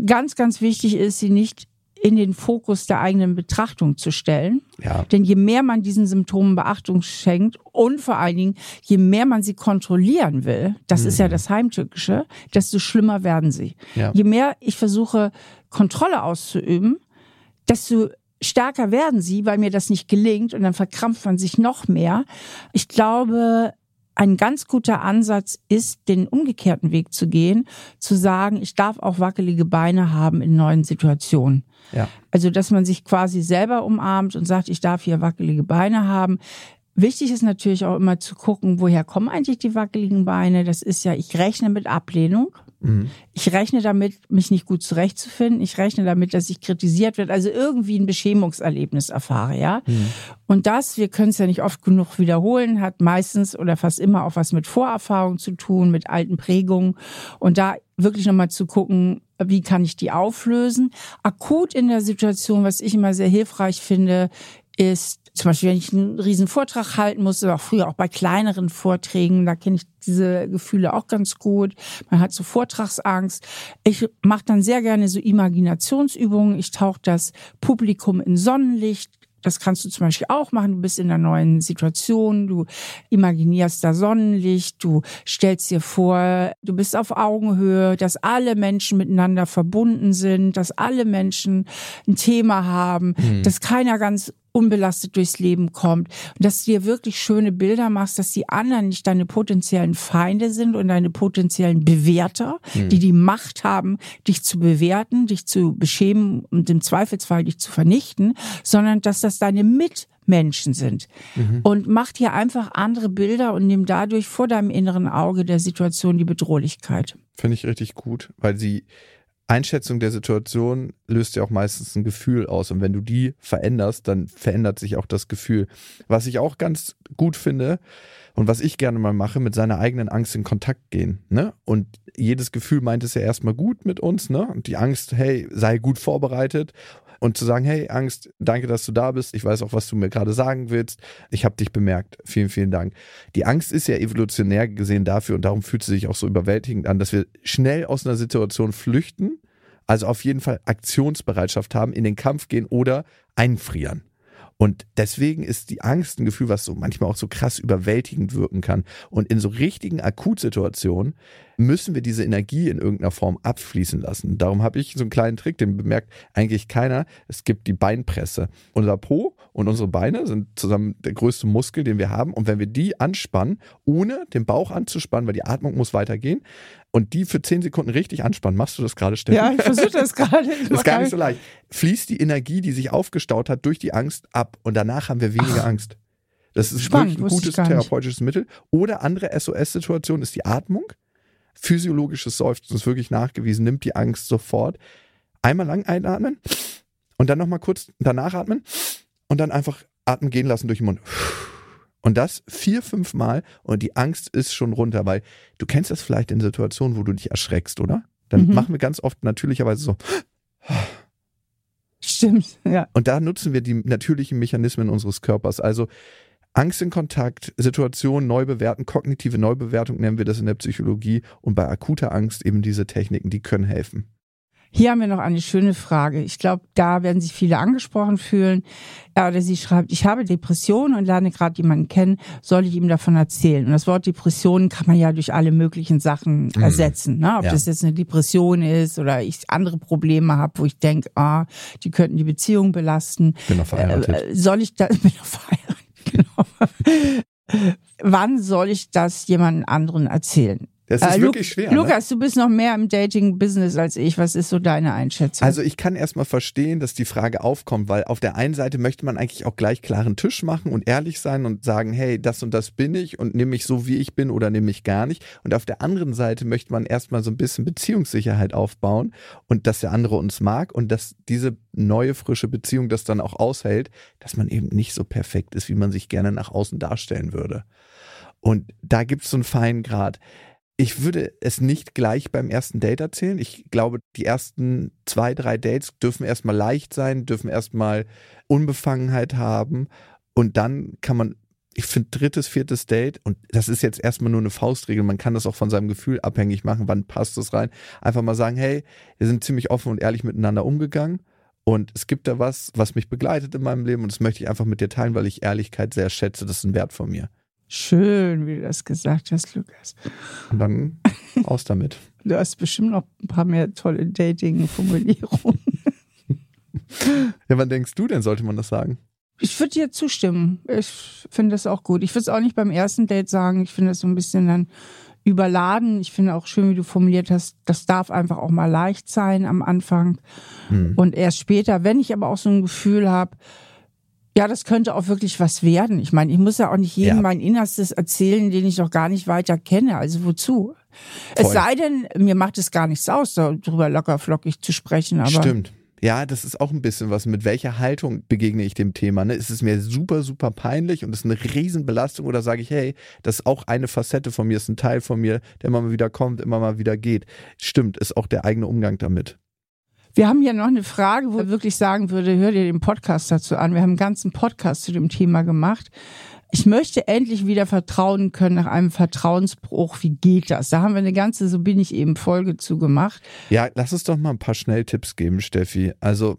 Ganz, ganz wichtig ist, sie nicht in den Fokus der eigenen Betrachtung zu stellen. Ja. Denn je mehr man diesen Symptomen Beachtung schenkt und vor allen Dingen, je mehr man sie kontrollieren will, das mhm. ist ja mhm. das Heimtückische, desto schlimmer werden sie. Ja. Je mehr ich versuche, Kontrolle auszuüben, desto stärker werden sie, weil mir das nicht gelingt und dann verkrampft man sich noch mehr. Ich glaube, ein ganz guter Ansatz ist, den umgekehrten Weg zu gehen, zu sagen, ich darf auch wackelige Beine haben in neuen Situationen. Ja. Also, dass man sich quasi selber umarmt und sagt, ich darf hier wackelige Beine haben. Wichtig ist natürlich auch immer zu gucken, woher kommen eigentlich die wackeligen Beine. Das ist ja, ich rechne mit Ablehnung. Mhm. Ich rechne damit, mich nicht gut zurechtzufinden. Ich rechne damit, dass ich kritisiert werde, also irgendwie ein Beschämungserlebnis erfahre, ja. Mhm. Und das, wir können es ja nicht oft genug wiederholen, hat meistens oder fast immer auch was mit Vorerfahrung zu tun, mit alten Prägungen. Und da wirklich nochmal zu gucken, wie kann ich die auflösen. Akut in der Situation, was ich immer sehr hilfreich finde, ist zum Beispiel, wenn ich einen riesen Vortrag halten musste, auch früher auch bei kleineren Vorträgen, da kenne ich diese Gefühle auch ganz gut. Man hat so Vortragsangst. Ich mache dann sehr gerne so Imaginationsübungen. Ich tauche das Publikum in Sonnenlicht. Das kannst du zum Beispiel auch machen. Du bist in einer neuen Situation, du imaginierst da Sonnenlicht, du stellst dir vor, du bist auf Augenhöhe, dass alle Menschen miteinander verbunden sind, dass alle Menschen ein Thema haben, mhm. dass keiner ganz unbelastet durchs Leben kommt und dass du dir wirklich schöne Bilder machst, dass die anderen nicht deine potenziellen Feinde sind und deine potenziellen Bewerter, mhm. die die Macht haben, dich zu bewerten, dich zu beschämen und im Zweifelsfall dich zu vernichten, sondern dass das deine Mitmenschen sind. Mhm. Und mach dir einfach andere Bilder und nimm dadurch vor deinem inneren Auge der Situation die Bedrohlichkeit. Finde ich richtig gut, weil sie Einschätzung der Situation löst ja auch meistens ein Gefühl aus. Und wenn du die veränderst, dann verändert sich auch das Gefühl. Was ich auch ganz gut finde und was ich gerne mal mache, mit seiner eigenen Angst in Kontakt gehen. Ne? Und jedes Gefühl meint es ja erstmal gut mit uns. Ne? Und die Angst, hey, sei gut vorbereitet. Und zu sagen, hey Angst, danke, dass du da bist. Ich weiß auch, was du mir gerade sagen willst. Ich habe dich bemerkt. Vielen, vielen Dank. Die Angst ist ja evolutionär gesehen dafür und darum fühlt sie sich auch so überwältigend an, dass wir schnell aus einer Situation flüchten, also auf jeden Fall Aktionsbereitschaft haben, in den Kampf gehen oder einfrieren. Und deswegen ist die Angst ein Gefühl, was so manchmal auch so krass überwältigend wirken kann. Und in so richtigen Akutsituationen müssen wir diese Energie in irgendeiner Form abfließen lassen. Darum habe ich so einen kleinen Trick, den bemerkt eigentlich keiner. Es gibt die Beinpresse. Unser Po und unsere Beine sind zusammen der größte Muskel, den wir haben. Und wenn wir die anspannen, ohne den Bauch anzuspannen, weil die Atmung muss weitergehen, und die für zehn Sekunden richtig anspannen, machst du das gerade, Steffi? Ja, ich versuche das gerade. das ist gar nicht so leicht. Fließt die Energie, die sich aufgestaut hat, durch die Angst ab und danach haben wir weniger Ach. Angst. Das ist Spannend, wirklich ein gutes therapeutisches Mittel. Oder andere SOS-Situation ist die Atmung physiologisches Seufzen ist wirklich nachgewiesen, nimmt die Angst sofort. Einmal lang einatmen und dann nochmal kurz danach atmen und dann einfach atmen gehen lassen durch den Mund. Und das vier, fünf Mal und die Angst ist schon runter, weil du kennst das vielleicht in Situationen, wo du dich erschreckst, oder? Dann mhm. machen wir ganz oft natürlicherweise so. Stimmt, ja. Und da nutzen wir die natürlichen Mechanismen unseres Körpers. Also Angst in Kontakt, Situation neu bewerten, kognitive Neubewertung nennen wir das in der Psychologie und bei akuter Angst eben diese Techniken, die können helfen. Hier haben wir noch eine schöne Frage. Ich glaube, da werden sich viele angesprochen fühlen. Er oder sie schreibt, ich habe Depressionen und lerne gerade jemanden kennen, soll ich ihm davon erzählen? Und das Wort Depression kann man ja durch alle möglichen Sachen mhm. ersetzen. Ne? Ob ja. das jetzt eine Depression ist oder ich andere Probleme habe, wo ich denke, ah, die könnten die Beziehung belasten. Bin noch verheiratet. Äh, soll ich da, bin noch verheiratet. Wann soll ich das jemand anderen erzählen? Das ist äh, wirklich schwer. Ne? Lukas, ne? du bist noch mehr im Dating-Business als ich. Was ist so deine Einschätzung? Also ich kann erstmal verstehen, dass die Frage aufkommt, weil auf der einen Seite möchte man eigentlich auch gleich klaren Tisch machen und ehrlich sein und sagen, hey, das und das bin ich und nimm mich so, wie ich bin oder nimm mich gar nicht. Und auf der anderen Seite möchte man erstmal so ein bisschen Beziehungssicherheit aufbauen und dass der andere uns mag und dass diese neue, frische Beziehung das dann auch aushält, dass man eben nicht so perfekt ist, wie man sich gerne nach außen darstellen würde. Und da gibt es so einen feinen Grad. Ich würde es nicht gleich beim ersten Date erzählen. Ich glaube, die ersten zwei, drei Dates dürfen erstmal leicht sein, dürfen erstmal Unbefangenheit haben. Und dann kann man, ich finde, drittes, viertes Date, und das ist jetzt erstmal nur eine Faustregel, man kann das auch von seinem Gefühl abhängig machen, wann passt es rein. Einfach mal sagen, hey, wir sind ziemlich offen und ehrlich miteinander umgegangen. Und es gibt da was, was mich begleitet in meinem Leben und das möchte ich einfach mit dir teilen, weil ich Ehrlichkeit sehr schätze. Das ist ein Wert von mir. Schön, wie du das gesagt hast, Lukas. Und dann aus damit. Du hast bestimmt noch ein paar mehr tolle Dating-Formulierungen. ja, wann denkst du denn, sollte man das sagen? Ich würde dir zustimmen. Ich finde das auch gut. Ich würde es auch nicht beim ersten Date sagen. Ich finde das so ein bisschen dann überladen. Ich finde auch schön, wie du formuliert hast, das darf einfach auch mal leicht sein am Anfang. Hm. Und erst später, wenn ich aber auch so ein Gefühl habe, ja, das könnte auch wirklich was werden. Ich meine, ich muss ja auch nicht jedem ja. mein Innerstes erzählen, den ich noch gar nicht weiter kenne. Also wozu? Voll. Es sei denn, mir macht es gar nichts aus, darüber locker flockig zu sprechen. Aber Stimmt. Ja, das ist auch ein bisschen was. Mit welcher Haltung begegne ich dem Thema? Ne? Ist es mir super, super peinlich und ist eine Riesenbelastung oder sage ich, hey, das ist auch eine Facette von mir, ist ein Teil von mir, der immer mal wieder kommt, immer mal wieder geht. Stimmt, ist auch der eigene Umgang damit. Wir haben ja noch eine Frage, wo ich wirklich sagen würde, hör dir den Podcast dazu an. Wir haben einen ganzen Podcast zu dem Thema gemacht. Ich möchte endlich wieder vertrauen können nach einem Vertrauensbruch. Wie geht das? Da haben wir eine ganze, so bin ich eben, Folge zu gemacht. Ja, lass uns doch mal ein paar Schnelltipps geben, Steffi. Also,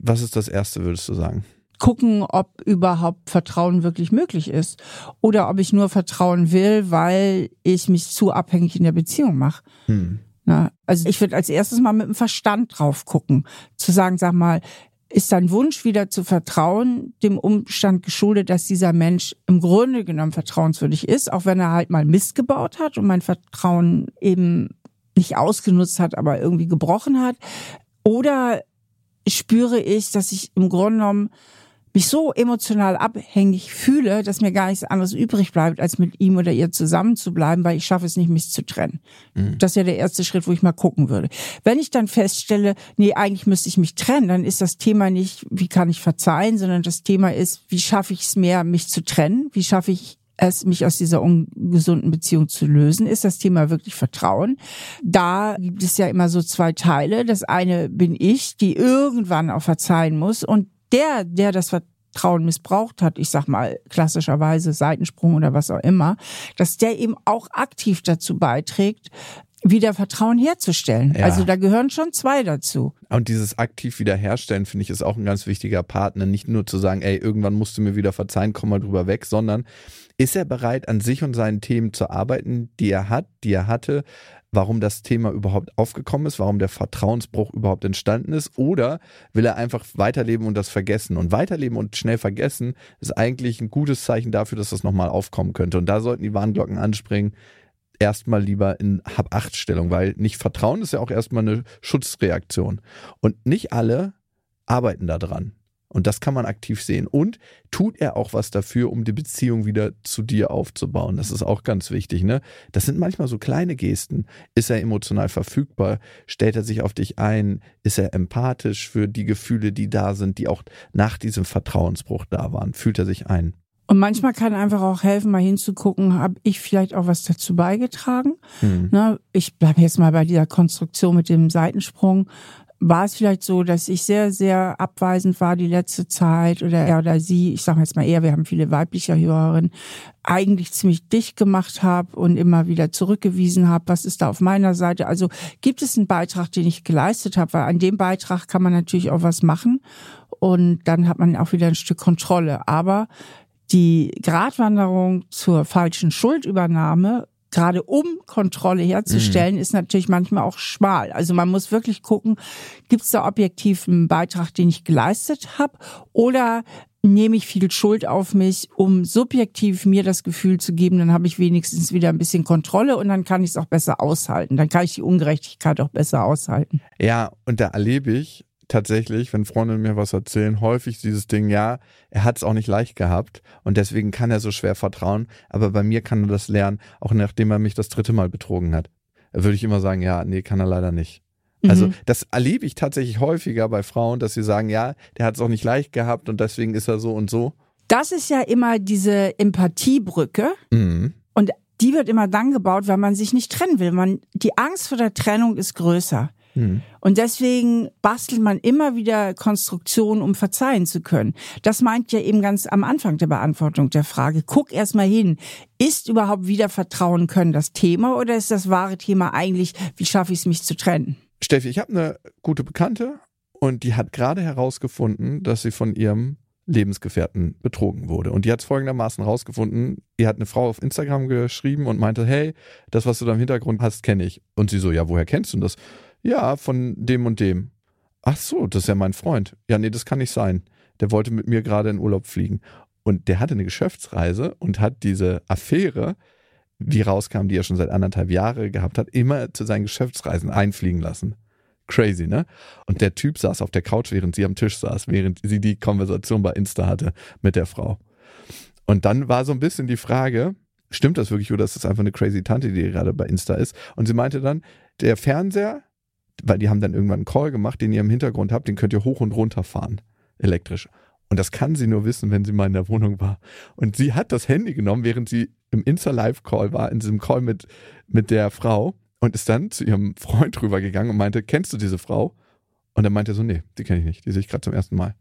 was ist das Erste, würdest du sagen? gucken, ob überhaupt Vertrauen wirklich möglich ist oder ob ich nur vertrauen will, weil ich mich zu abhängig in der Beziehung mache. Hm. Na, also ich würde als erstes mal mit dem Verstand drauf gucken, zu sagen, sag mal, ist dein Wunsch wieder zu vertrauen, dem Umstand geschuldet, dass dieser Mensch im Grunde genommen vertrauenswürdig ist, auch wenn er halt mal Mist gebaut hat und mein Vertrauen eben nicht ausgenutzt hat, aber irgendwie gebrochen hat? Oder spüre ich, dass ich im Grunde genommen mich so emotional abhängig fühle, dass mir gar nichts anderes übrig bleibt, als mit ihm oder ihr zusammen zu bleiben, weil ich schaffe es nicht, mich zu trennen. Mhm. Das ist ja der erste Schritt, wo ich mal gucken würde. Wenn ich dann feststelle, nee, eigentlich müsste ich mich trennen, dann ist das Thema nicht, wie kann ich verzeihen, sondern das Thema ist, wie schaffe ich es mehr, mich zu trennen? Wie schaffe ich es, mich aus dieser ungesunden Beziehung zu lösen, ist das Thema wirklich Vertrauen. Da gibt es ja immer so zwei Teile. Das eine bin ich, die irgendwann auch verzeihen muss und der, der das Vertrauen missbraucht hat, ich sag mal klassischerweise Seitensprung oder was auch immer, dass der eben auch aktiv dazu beiträgt, wieder Vertrauen herzustellen. Ja. Also da gehören schon zwei dazu. Und dieses aktiv wiederherstellen, finde ich, ist auch ein ganz wichtiger Partner. Nicht nur zu sagen, ey, irgendwann musst du mir wieder verzeihen, komm mal drüber weg, sondern ist er bereit, an sich und seinen Themen zu arbeiten, die er hat, die er hatte, warum das Thema überhaupt aufgekommen ist, warum der Vertrauensbruch überhaupt entstanden ist, oder will er einfach weiterleben und das vergessen? Und weiterleben und schnell vergessen ist eigentlich ein gutes Zeichen dafür, dass das nochmal aufkommen könnte. Und da sollten die Warnglocken anspringen. Erstmal lieber in Hab-Acht-Stellung, weil nicht Vertrauen ist ja auch erstmal eine Schutzreaktion. Und nicht alle arbeiten da dran. Und das kann man aktiv sehen. Und tut er auch was dafür, um die Beziehung wieder zu dir aufzubauen? Das ist auch ganz wichtig. Ne? Das sind manchmal so kleine Gesten. Ist er emotional verfügbar? Stellt er sich auf dich ein? Ist er empathisch für die Gefühle, die da sind, die auch nach diesem Vertrauensbruch da waren? Fühlt er sich ein? Und manchmal kann einfach auch helfen, mal hinzugucken, habe ich vielleicht auch was dazu beigetragen. Mhm. Ne, ich bleibe jetzt mal bei dieser Konstruktion mit dem Seitensprung war es vielleicht so, dass ich sehr, sehr abweisend war die letzte Zeit oder er oder sie, ich sage jetzt mal eher, wir haben viele weibliche Hörerinnen, eigentlich ziemlich dicht gemacht habe und immer wieder zurückgewiesen habe, was ist da auf meiner Seite. Also gibt es einen Beitrag, den ich geleistet habe, weil an dem Beitrag kann man natürlich auch was machen und dann hat man auch wieder ein Stück Kontrolle. Aber die Gratwanderung zur falschen Schuldübernahme gerade um Kontrolle herzustellen, mhm. ist natürlich manchmal auch schmal. Also man muss wirklich gucken, gibt es da objektiv einen Beitrag, den ich geleistet habe oder nehme ich viel Schuld auf mich, um subjektiv mir das Gefühl zu geben, dann habe ich wenigstens wieder ein bisschen Kontrolle und dann kann ich es auch besser aushalten. Dann kann ich die Ungerechtigkeit auch besser aushalten. Ja, und da erlebe ich tatsächlich, wenn Freundinnen mir was erzählen, häufig dieses Ding, ja, er hat es auch nicht leicht gehabt und deswegen kann er so schwer vertrauen, aber bei mir kann er das lernen, auch nachdem er mich das dritte Mal betrogen hat. Würde ich immer sagen, ja, nee, kann er leider nicht. Also mhm. das erlebe ich tatsächlich häufiger bei Frauen, dass sie sagen, ja, der hat es auch nicht leicht gehabt und deswegen ist er so und so. Das ist ja immer diese Empathiebrücke. Mhm. Und die wird immer dann gebaut, weil man sich nicht trennen will. Man, die Angst vor der Trennung ist größer. Hm. Und deswegen bastelt man immer wieder Konstruktionen, um verzeihen zu können. Das meint ja eben ganz am Anfang der Beantwortung der Frage. Guck erst mal hin. Ist überhaupt wieder Vertrauen können das Thema oder ist das wahre Thema eigentlich, wie schaffe ich es, mich zu trennen? Steffi, ich habe eine gute Bekannte und die hat gerade herausgefunden, dass sie von ihrem Lebensgefährten betrogen wurde. Und die hat es folgendermaßen herausgefunden, ihr hat eine Frau auf Instagram geschrieben und meinte, hey, das, was du da im Hintergrund hast, kenne ich. Und sie so, ja, woher kennst du das? Ja, von dem und dem. Ach so, das ist ja mein Freund. Ja, nee, das kann nicht sein. Der wollte mit mir gerade in Urlaub fliegen. Und der hatte eine Geschäftsreise und hat diese Affäre, wie rauskam, die er schon seit anderthalb Jahren gehabt hat, immer zu seinen Geschäftsreisen einfliegen lassen. Crazy, ne? Und der Typ saß auf der Couch, während sie am Tisch saß, während sie die Konversation bei Insta hatte mit der Frau. Und dann war so ein bisschen die Frage, stimmt das wirklich oder ist das einfach eine crazy Tante, die gerade bei Insta ist? Und sie meinte dann, der Fernseher weil die haben dann irgendwann einen Call gemacht, den ihr im Hintergrund habt, den könnt ihr hoch und runter fahren, elektrisch. Und das kann sie nur wissen, wenn sie mal in der Wohnung war. Und sie hat das Handy genommen, während sie im Insta-Live-Call war, in diesem Call mit, mit der Frau und ist dann zu ihrem Freund rübergegangen und meinte, kennst du diese Frau? Und er meinte so, nee, die kenne ich nicht, die sehe ich gerade zum ersten Mal.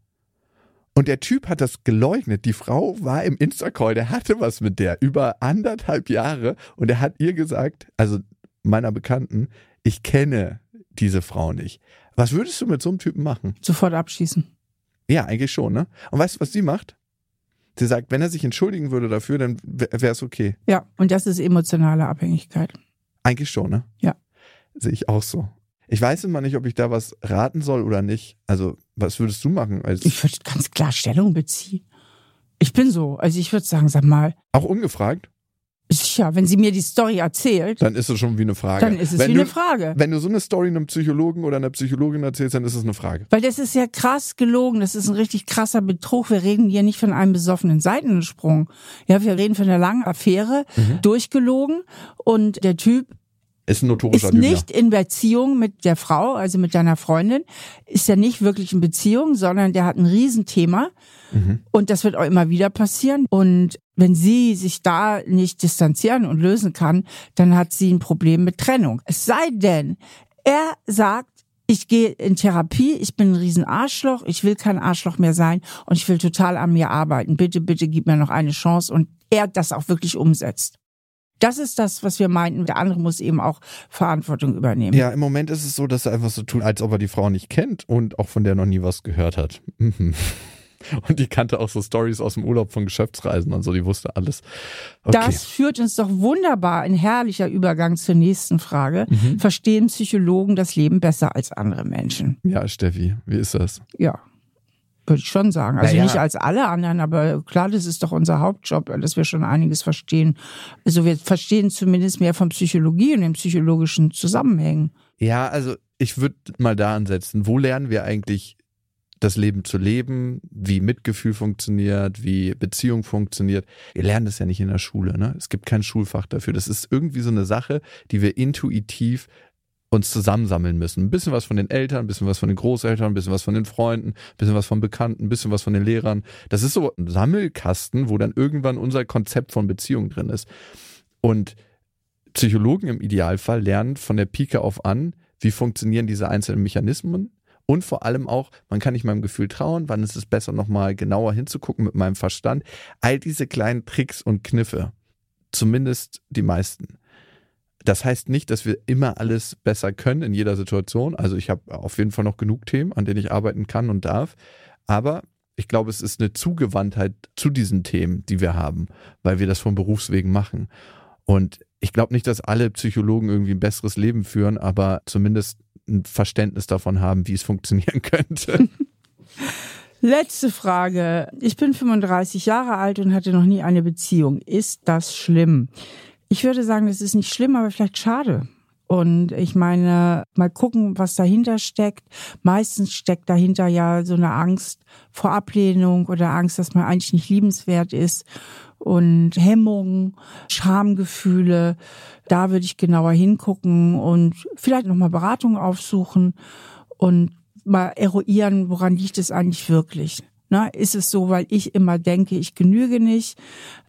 Und der Typ hat das geleugnet. Die Frau war im Insta-Call, der hatte was mit der über anderthalb Jahre und er hat ihr gesagt, also meiner Bekannten, ich kenne diese Frau nicht. Was würdest du mit so einem Typen machen? Sofort abschießen. Ja, eigentlich schon, ne? Und weißt du, was sie macht? Sie sagt, wenn er sich entschuldigen würde dafür, dann wäre es okay. Ja, und das ist emotionale Abhängigkeit. Eigentlich schon, ne? Ja. Sehe ich auch so. Ich weiß immer nicht, ob ich da was raten soll oder nicht. Also, was würdest du machen? Als ich würde ganz klar Stellung beziehen. Ich bin so. Also, ich würde sagen, sag mal. Auch ungefragt? Sicher, wenn sie mir die Story erzählt. Dann ist es schon wie eine Frage. Dann ist es wenn wie du, eine Frage. Wenn du so eine Story einem Psychologen oder einer Psychologin erzählst, dann ist es eine Frage. Weil das ist ja krass gelogen. Das ist ein richtig krasser Betrug. Wir reden hier nicht von einem besoffenen Seitensprung. Ja, wir reden von einer langen Affäre, mhm. durchgelogen. Und der Typ Ist ein notorischer ist nicht in Beziehung mit der Frau, also mit deiner Freundin, ist er nicht wirklich in Beziehung, sondern der hat ein Riesenthema. Mhm. Und das wird auch immer wieder passieren. Und wenn sie sich da nicht distanzieren und lösen kann, dann hat sie ein Problem mit Trennung. Es sei denn, er sagt, ich gehe in Therapie, ich bin ein Riesenarschloch, ich will kein Arschloch mehr sein und ich will total an mir arbeiten. Bitte, bitte gib mir noch eine Chance und er das auch wirklich umsetzt. Das ist das, was wir meinten. Der andere muss eben auch Verantwortung übernehmen. Ja, im Moment ist es so, dass er einfach so tut, als ob er die Frau nicht kennt und auch von der noch nie was gehört hat. Und die kannte auch so Stories aus dem Urlaub von Geschäftsreisen und so, die wusste alles. Okay. Das führt uns doch wunderbar, ein herrlicher Übergang zur nächsten Frage. Mhm. Verstehen Psychologen das Leben besser als andere Menschen? Ja, Steffi, wie ist das? Ja. Würde ich schon sagen. Also naja. nicht als alle anderen, aber klar, das ist doch unser Hauptjob, dass wir schon einiges verstehen. Also wir verstehen zumindest mehr von Psychologie und den psychologischen Zusammenhängen. Ja, also ich würde mal da ansetzen. Wo lernen wir eigentlich das Leben zu leben, wie Mitgefühl funktioniert, wie Beziehung funktioniert. Wir lernen das ja nicht in der Schule. Ne? Es gibt kein Schulfach dafür. Das ist irgendwie so eine Sache, die wir intuitiv uns zusammensammeln müssen. Ein bisschen was von den Eltern, ein bisschen was von den Großeltern, ein bisschen was von den Freunden, ein bisschen was von Bekannten, ein bisschen was von den Lehrern. Das ist so ein Sammelkasten, wo dann irgendwann unser Konzept von Beziehung drin ist. Und Psychologen im Idealfall lernen von der Pike auf an, wie funktionieren diese einzelnen Mechanismen, und vor allem auch, man kann nicht meinem Gefühl trauen, wann ist es besser, nochmal genauer hinzugucken mit meinem Verstand. All diese kleinen Tricks und Kniffe, zumindest die meisten. Das heißt nicht, dass wir immer alles besser können in jeder Situation. Also ich habe auf jeden Fall noch genug Themen, an denen ich arbeiten kann und darf. Aber ich glaube, es ist eine Zugewandtheit zu diesen Themen, die wir haben, weil wir das von Berufswegen machen. Und ich glaube nicht, dass alle Psychologen irgendwie ein besseres Leben führen, aber zumindest ein Verständnis davon haben, wie es funktionieren könnte. Letzte Frage. Ich bin 35 Jahre alt und hatte noch nie eine Beziehung. Ist das schlimm? Ich würde sagen, das ist nicht schlimm, aber vielleicht schade. Und ich meine, mal gucken, was dahinter steckt. Meistens steckt dahinter ja so eine Angst vor Ablehnung oder Angst, dass man eigentlich nicht liebenswert ist und Hemmungen, Schamgefühle. Da würde ich genauer hingucken und vielleicht nochmal Beratung aufsuchen und mal eruieren, woran liegt es eigentlich wirklich. Na, ist es so, weil ich immer denke, ich genüge nicht?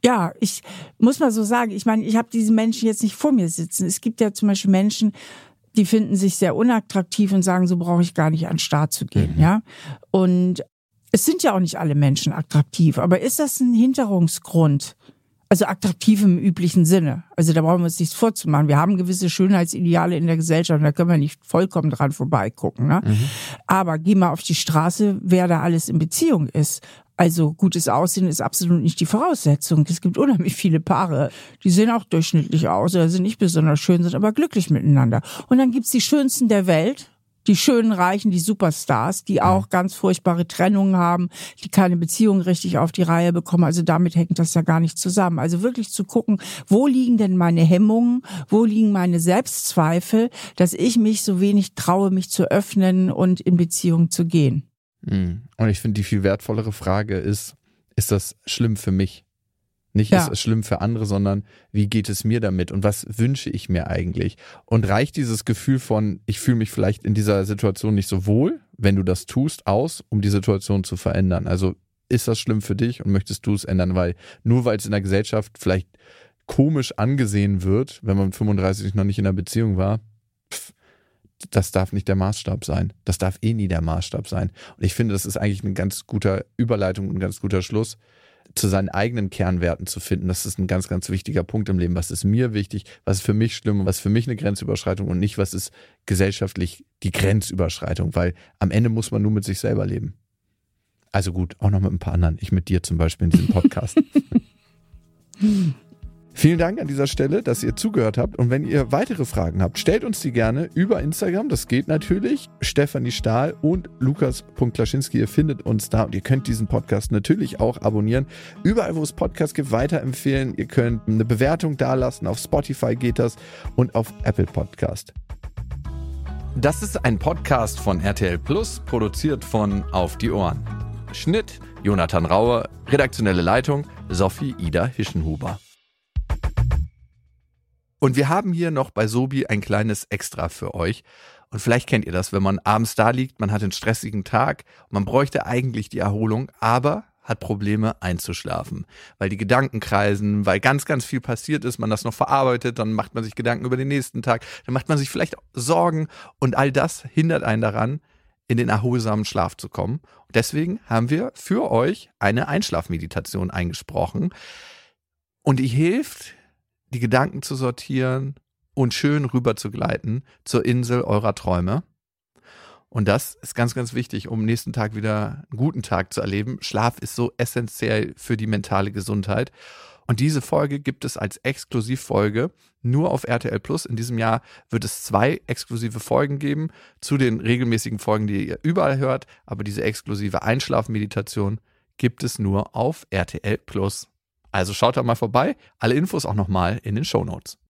Ja, ich muss mal so sagen, ich meine, ich habe diese Menschen jetzt nicht vor mir sitzen. Es gibt ja zum Beispiel Menschen, die finden sich sehr unattraktiv und sagen, so brauche ich gar nicht an den Start zu gehen, mhm. ja. Und es sind ja auch nicht alle Menschen attraktiv, aber ist das ein Hinderungsgrund? Also attraktiv im üblichen Sinne. Also da brauchen wir uns nichts vorzumachen. Wir haben gewisse Schönheitsideale in der Gesellschaft und da können wir nicht vollkommen dran vorbeigucken. Ne? Mhm. Aber geh mal auf die Straße, wer da alles in Beziehung ist. Also gutes Aussehen ist absolut nicht die Voraussetzung. Es gibt unheimlich viele Paare, die sehen auch durchschnittlich aus oder sind nicht besonders schön, sind aber glücklich miteinander. Und dann gibt's die schönsten der Welt, die schönen Reichen, die Superstars, die auch ganz furchtbare Trennungen haben, die keine Beziehung richtig auf die Reihe bekommen. Also damit hängt das ja gar nicht zusammen. Also wirklich zu gucken, wo liegen denn meine Hemmungen, wo liegen meine Selbstzweifel, dass ich mich so wenig traue, mich zu öffnen und in Beziehung zu gehen. Hm. Und ich finde, die viel wertvollere Frage ist, ist das schlimm für mich? Nicht ja. ist es schlimm für andere, sondern wie geht es mir damit und was wünsche ich mir eigentlich? Und reicht dieses Gefühl von, ich fühle mich vielleicht in dieser Situation nicht so wohl, wenn du das tust, aus, um die Situation zu verändern? Also ist das schlimm für dich und möchtest du es ändern? Weil nur weil es in der Gesellschaft vielleicht komisch angesehen wird, wenn man 35 noch nicht in einer Beziehung war, pff, das darf nicht der Maßstab sein. Das darf eh nie der Maßstab sein. Und ich finde, das ist eigentlich eine ganz guter Überleitung und ein ganz guter Schluss zu seinen eigenen Kernwerten zu finden. Das ist ein ganz, ganz wichtiger Punkt im Leben. Was ist mir wichtig? Was ist für mich schlimm? Was ist für mich eine Grenzüberschreitung und nicht, was ist gesellschaftlich die Grenzüberschreitung? Weil am Ende muss man nur mit sich selber leben. Also gut, auch noch mit ein paar anderen. Ich mit dir zum Beispiel in diesem Podcast. Vielen Dank an dieser Stelle, dass ihr zugehört habt. Und wenn ihr weitere Fragen habt, stellt uns die gerne über Instagram. Das geht natürlich. Stefanie Stahl und Lukas.Klaschinski. Ihr findet uns da und ihr könnt diesen Podcast natürlich auch abonnieren. Überall, wo es Podcasts gibt, weiterempfehlen. Ihr könnt eine Bewertung dalassen. Auf Spotify geht das und auf Apple Podcast. Das ist ein Podcast von RTL Plus, produziert von Auf die Ohren. Schnitt Jonathan Raue, redaktionelle Leitung Sophie Ida Hischenhuber. Und wir haben hier noch bei Sobi ein kleines Extra für euch. Und vielleicht kennt ihr das, wenn man abends da liegt, man hat einen stressigen Tag, man bräuchte eigentlich die Erholung, aber hat Probleme einzuschlafen, weil die Gedanken kreisen, weil ganz, ganz viel passiert ist, man das noch verarbeitet, dann macht man sich Gedanken über den nächsten Tag, dann macht man sich vielleicht Sorgen und all das hindert einen daran, in den erholsamen Schlaf zu kommen. Und deswegen haben wir für euch eine Einschlafmeditation eingesprochen und die hilft, die Gedanken zu sortieren und schön rüber zu gleiten zur Insel eurer Träume. Und das ist ganz, ganz wichtig, um nächsten Tag wieder einen guten Tag zu erleben. Schlaf ist so essentiell für die mentale Gesundheit. Und diese Folge gibt es als Exklusivfolge nur auf RTL Plus. In diesem Jahr wird es zwei exklusive Folgen geben zu den regelmäßigen Folgen, die ihr überall hört. Aber diese exklusive Einschlafmeditation gibt es nur auf RTL Plus. Also schaut da mal vorbei. Alle Infos auch nochmal in den Show Notes.